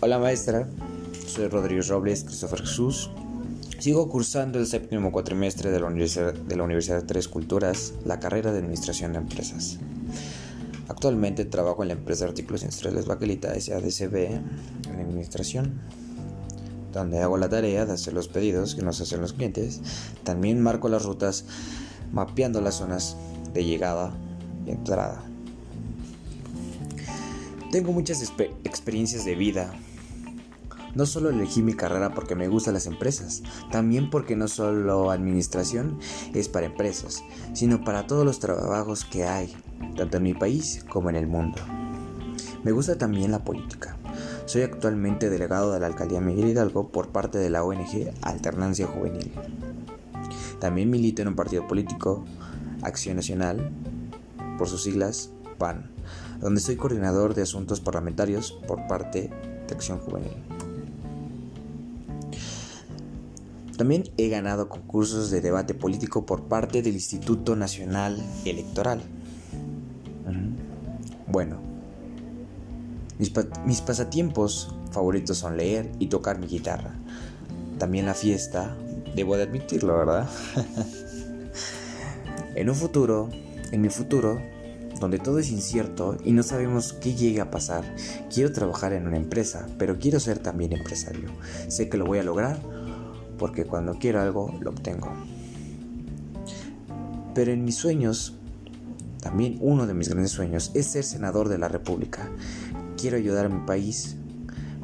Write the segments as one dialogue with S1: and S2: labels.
S1: Hola maestra, soy Rodrigo Robles Christopher Jesús. Sigo cursando el séptimo cuatrimestre de la, Universidad, de la Universidad de Tres Culturas, la carrera de Administración de Empresas. Actualmente trabajo en la empresa de artículos industriales Baquelita SADCB en administración, donde hago la tarea de hacer los pedidos que nos hacen los clientes. También marco las rutas mapeando las zonas de llegada y entrada. Tengo muchas experiencias de vida. No solo elegí mi carrera porque me gustan las empresas, también porque no solo administración es para empresas, sino para todos los trabajos que hay, tanto en mi país como en el mundo. Me gusta también la política. Soy actualmente delegado de la alcaldía Miguel Hidalgo por parte de la ONG Alternancia Juvenil. También milito en un partido político, Acción Nacional, por sus siglas PAN, donde soy coordinador de asuntos parlamentarios por parte de Acción Juvenil. También he ganado concursos de debate político por parte del Instituto Nacional Electoral. Bueno, mis, pasatiempos favoritos son leer y tocar mi guitarra. También la fiesta, debo de admitirlo, ¿verdad? en un futuro, en mi futuro, donde todo es incierto y no sabemos qué llegue a pasar. Quiero trabajar en una empresa, pero quiero ser también empresario. Sé que lo voy a lograr porque cuando quiero algo lo obtengo. Pero en mis sueños, también uno de mis grandes sueños es ser senador de la República. Quiero ayudar a mi país,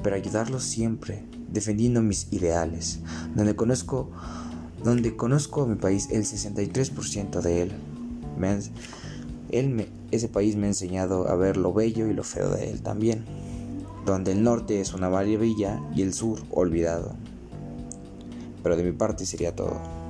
S1: pero ayudarlo siempre, defendiendo mis ideales, donde conozco donde conozco a mi país el 63% de él. Él ese país me ha enseñado a ver lo bello y lo feo de él también, donde el norte es una maravilla y el sur olvidado. Pero de mi parte sería todo.